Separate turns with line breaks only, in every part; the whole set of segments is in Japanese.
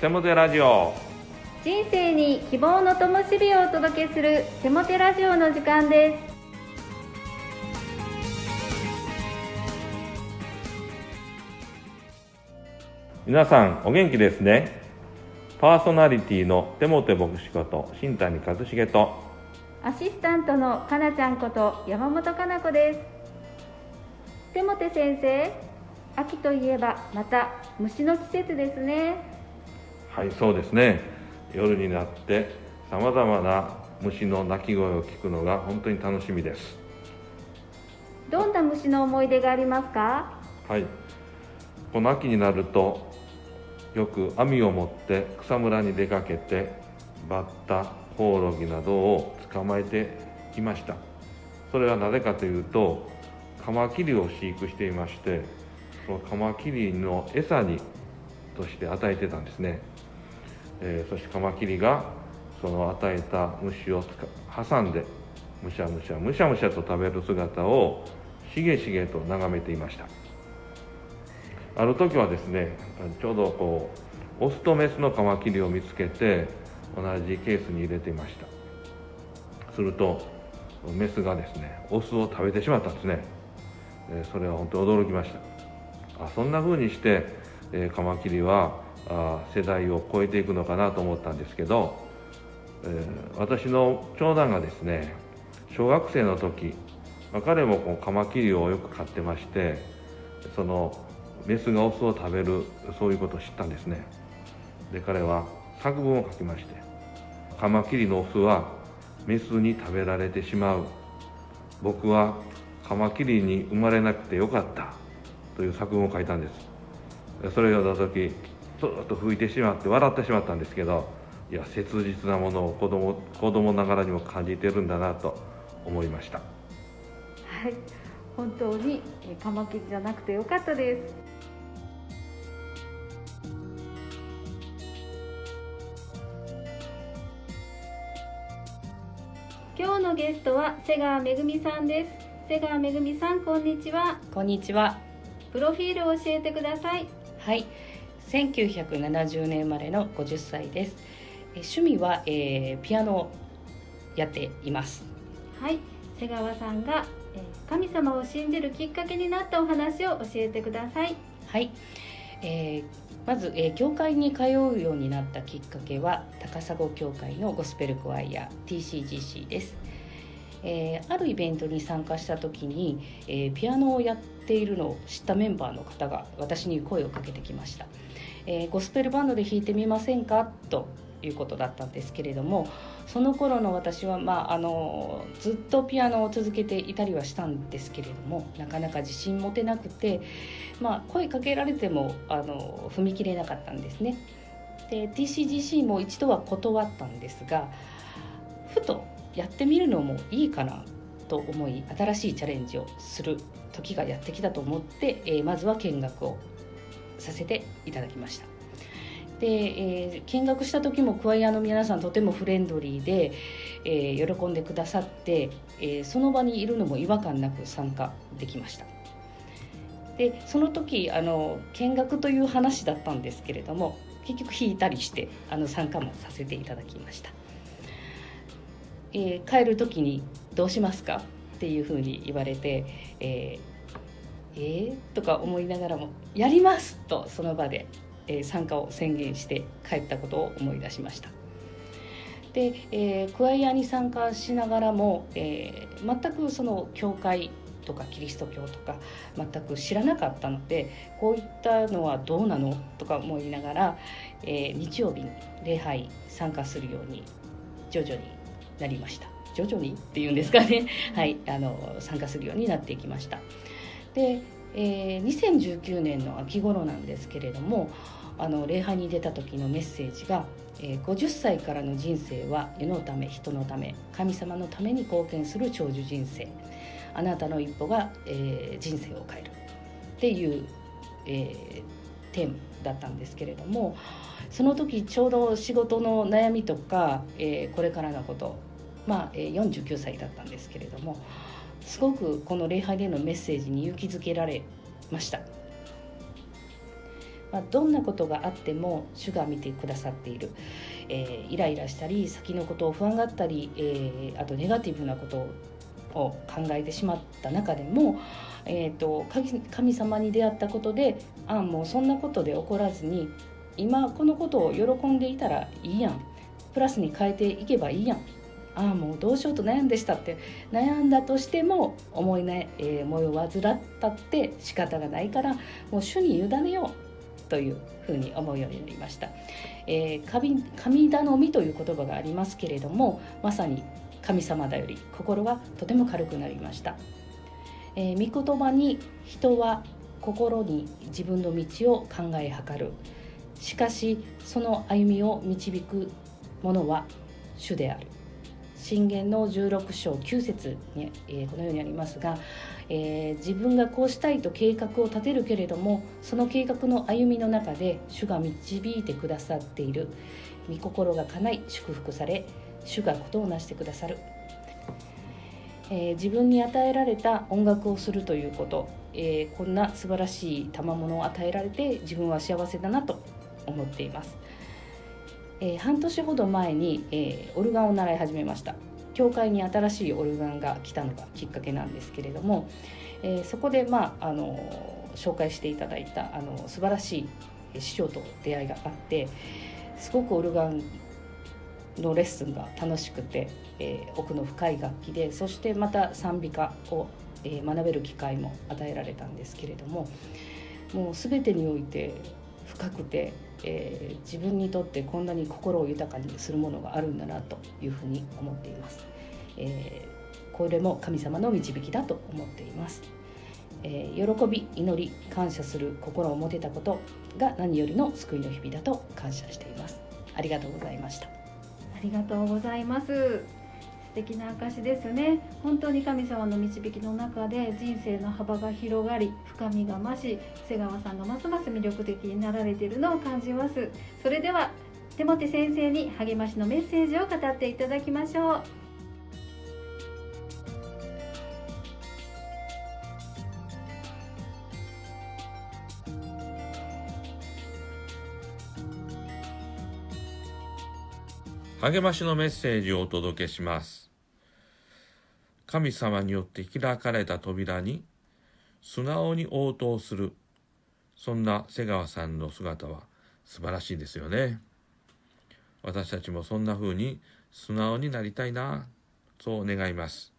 テモテラジオ。
人生に希望の灯火をお届けするテモテラジオの時間です。
皆さんお元気ですね。パーソナリティのテモテ牧師こと新谷和重と。
アシスタントのかなちゃんこと山本かな子です。テモテ先生秋といえばまた虫の季節ですね
はいそうですね。夜になってさまざまな虫の鳴き声を聞くのが本当に楽しみです。
どんな虫の思い出がありますか？
はい。この秋になるとよく網を持って草むらに出かけてバッタコオロギなどを捕まえていました。それはなぜかというとカマキリを飼育していましてそのカマキリの餌にとして与えてたんですね、えー、そしてカマキリがその与えた虫を挟んでむしゃむしゃむしゃむしゃと食べる姿をしげしげと眺めていました。ある時はですねちょうどこうオスとメスのカマキリを見つけて同じケースに入れていました。するとメスがですねオスを食べてしまったんですね。それは本当に驚きました。あそんな風にして、えカマキリはあ世代を超えていくのかなと思ったんですけど、えー、私の長男がですね小学生の時、ま、彼もこうカマキリをよく飼ってましてそのメスがオスを食べるそういうことを知ったんですね。で彼は作文を書きましてカマキリのオスはメスに食べられてしまう。僕はカマキリに生まれなくてよかったという作文を書いたんです。それを読んだ時ずっと吹いてしまって笑ってしまったんですけどいや切実なものを子供子供ながらにも感じてるんだなと思いました。
はい。本当にカマキリじゃなくてよかったです。今日のゲストは瀬川めぐみさんです。瀬川めぐみさんこんにちは。
こんにちは。
プロフィールを教えてください。
はい1970年生まれの50歳です。趣味は、えー、ピアノをやっています。
はい。瀬川さんが、えー、神様を信じるきっかけになったお話を教えてください。
はい、えーまず、えー、教会に通うようになったきっかけは高砂教会のゴスペルクワイヤ TCGC です、えー、あるイベントに参加した時に、えー、ピアノをやっているのを知ったメンバーの方が私に声をかけてきました、えゴスペルバンドで弾いてみませんか？ということだったんですけれどもその頃の私は、まあ、あのずっとピアノを続けていたりはしたんですけれどもなかなか自信持てなくて、まあ、声かけられてもあの踏み切れなかったんですね。で TCGC も一度は断ったんですがふとやってみるのもいいかなと思い新しいチャレンジをする時がやってきたと思って、えー、まずは見学をさせていただきました。で、えー、見学した時もクワイアの皆さんとてもフレンドリーで、えー、喜んでくださって、えー、その場にいるのも違和感なく参加できましたでその時あの見学という話だったんですけれども結局弾いたりしてあの参加もさせていただきました、えー、帰る時に「どうしますか?」っていうふうに言われて「えー、えー、とか思いながらも「やります!」とその場でえ参加を宣言して帰ったことを思い出しました。で、えー、クワイアに参加しながらも、えー、全くその教会とかキリスト教とか全く知らなかったのでこういったのはどうなのとか思いながら、えー、日曜日に礼拝参加するように徐々になりました徐々にっていうんですかねはいあの参加するようになっていきましたで、えー、2019年の秋頃なんですけれどもあの礼拝に出た時のメッセージが、えー、50歳からの人生は世のため人のため神様のために貢献する長寿人生。あなたの一歩が、えー、人生を変える。っていう、えー、テーマだったんですけれどもその時ちょうど仕事の悩みとか、えー、これからのことまあ、えー、49歳だったんですけれどもすごくこの礼拝でのメッセージに勇気づけられました。まあ、どんなことがあっても主が見てくださっている、えー、イライラしたり先のことを不安があったり、えー、あとネガティブなことを考えてしまった中でも、えーと、神様に出会ったことでああもうそんなことで怒らずに今このことを喜んでいたらいいやん。プラスに変えていけばいいやん。ああもうどうしようと悩んでしたって悩んだとしても思い,、ねえー、思いを患ったって仕方がないからもう主に委ねようというふうに思うようになりました。えー、神神頼みという言葉がありますけれどもまさに神様だより心がとても軽くなりました。えー、御言葉に人は心に自分の道を考えはかるしかしその歩みを導くものは主である信玄の16章9節に、え、このようにありますが、えー、自分がこうしたいと計画を立てるけれどもその計画の歩みの中で主が導いてくださっている。御心が叶い祝福され主がことをなしてくださる、えー、自分に与えられた音楽をするということ、えこんな素晴らしい賜物を与えられて自分は幸せだなと思っています。えー、半年ほど前に、えー、オルガンを習い始めました。教会に新しいオルガンが来たのがきっかけなんですけれども、えー、そこで、まあ、あの紹介していただいたあの素晴らしい師匠と出会いがあってすごくオルガンのレッスンが楽しくて、えー、奥の深い楽器でそしてまた賛美歌を、えー、学べる機会も与えられたんですけれどももう全てにおいて深くてえー、自分にとってこんなに心を豊かにするものがあるんだなというふうに思っています、えー、これも神様の導きだと思っています、えー、喜び祈り感謝する心を持てたことが何よりの救いの日々だと感謝しています。ありがとうございました。あ
りがとうございます。素敵な証ですね。本当に神様の導きの中で人生の幅が広がり深みが増し瀬川さんがますます魅力的になられているのを感じます。それでは手元先生に励ましのメッセージを語っていただきましょう。
励ましのメッセージをお届けします。神様によって開かれた扉に素直に応答するそんな瀬川さんの姿は素晴らしいですよね。私たちもそんな風に素直になりたいなそう願います。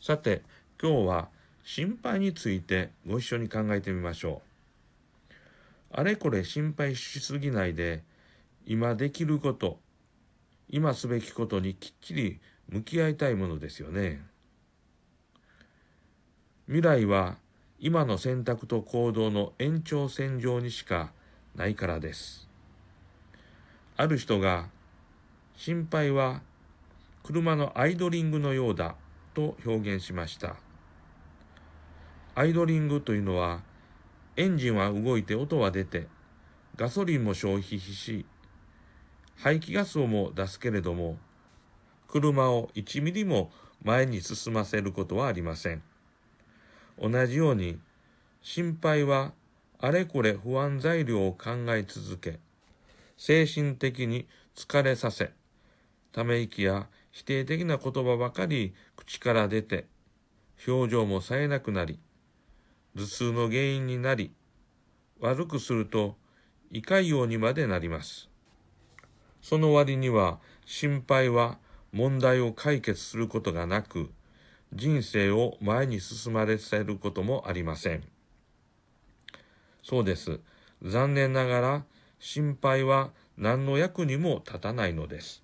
さて今日は心配についてご一緒に考えてみましょう。あれこれ心配しすぎないで今できること今すべきことにきっちり向き合いたいものですよね。未来は今の選択と行動の延長線上にしかないからです。ある人が心配は車のアイドリングのようだと表現しました。アイドリングというのはエンジンは動いて音は出てガソリンも消費し排気ガスをも出すけれども車を1ミリも前に進ませることはありません。同じように、心配はあれこれ不安材料を考え続け、精神的に疲れさせ、ため息や否定的な言葉ばかり口から出て、表情も冴えなくなり、頭痛の原因になり、悪くすると胃潰瘍にまでなります。その割には心配は問題を解決することがなく、人生を前に進まれせることもありません。そうです。残念ながら心配は何の役にも立たないのです。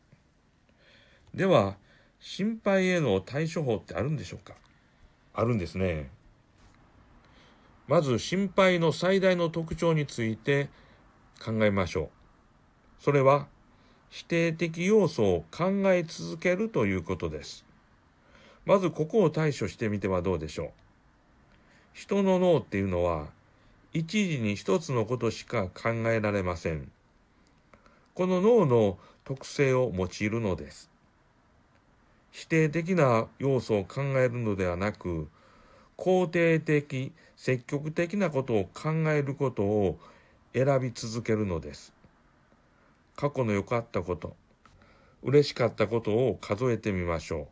では、心配への対処法ってあるんでしょうか？あるんですね。まず心配の最大の特徴について考えましょう。それは否定的要素を考え続けるということです。まずここを対処してみてはどうでしょう。人の脳っていうのは、一時に一つのことしか考えられません。この脳の特性を用いるのです。否定的な要素を考えるのではなく、肯定的、積極的なことを考えることを選び続けるのです過去の良かったこと嬉しかったことを数えてみましょう。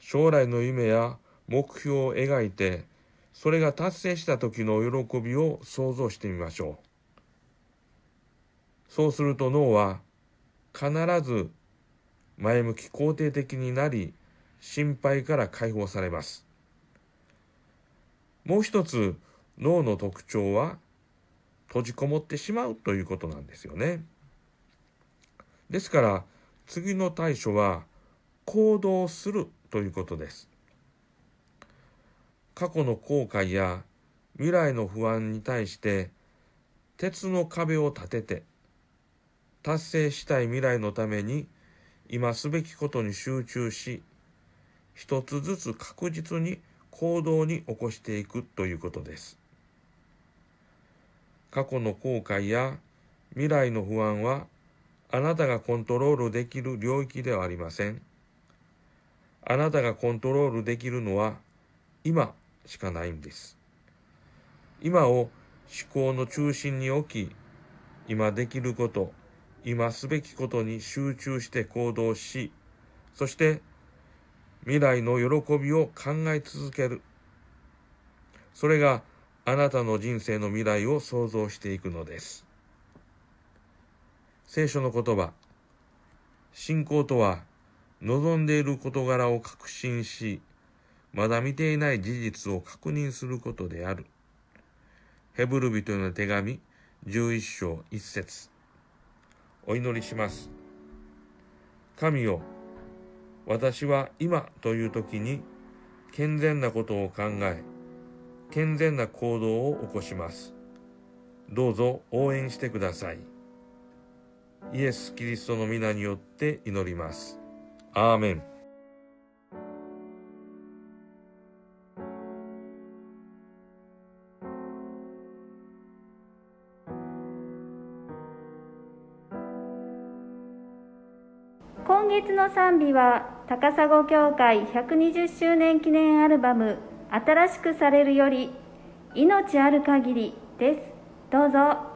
将来の夢や目標を描いてそれが達成した時の喜びを想像してみましょう。そうすると脳は必ず前向き肯定的になり心配から解放されます。もう一つ脳の特徴は閉じこもってしまうということなんですよね。ですから次の対処は行動するということです。過去の後悔や未来の不安に対して鉄の壁を立てて達成したい未来のために今すべきことに集中し一つずつ確実に行動に起こしていくということです。過去の後悔や未来の不安はあなたがコントロールできる領域ではありません。あなたがコントロールできるのは今しかないんです。今を思考の中心に置き、今できること、今すべきことに集中して行動し、そして未来の喜びを考え続ける。それがあなたの人生の未来を想像していくのです。聖書の言葉、信仰とは望んでいる事柄を確信し、まだ見ていない事実を確認することである。ヘブル人への手紙11章1節お祈りします。神よ、私は今という時に健全なことを考え、健全な行動を起こします。どうぞ応援してください。イエス・キリストの皆によって祈ります。アーメン。
今月の賛美は高砂教会120周年記念アルバム「新しくされるより命ある限り」ですどうぞ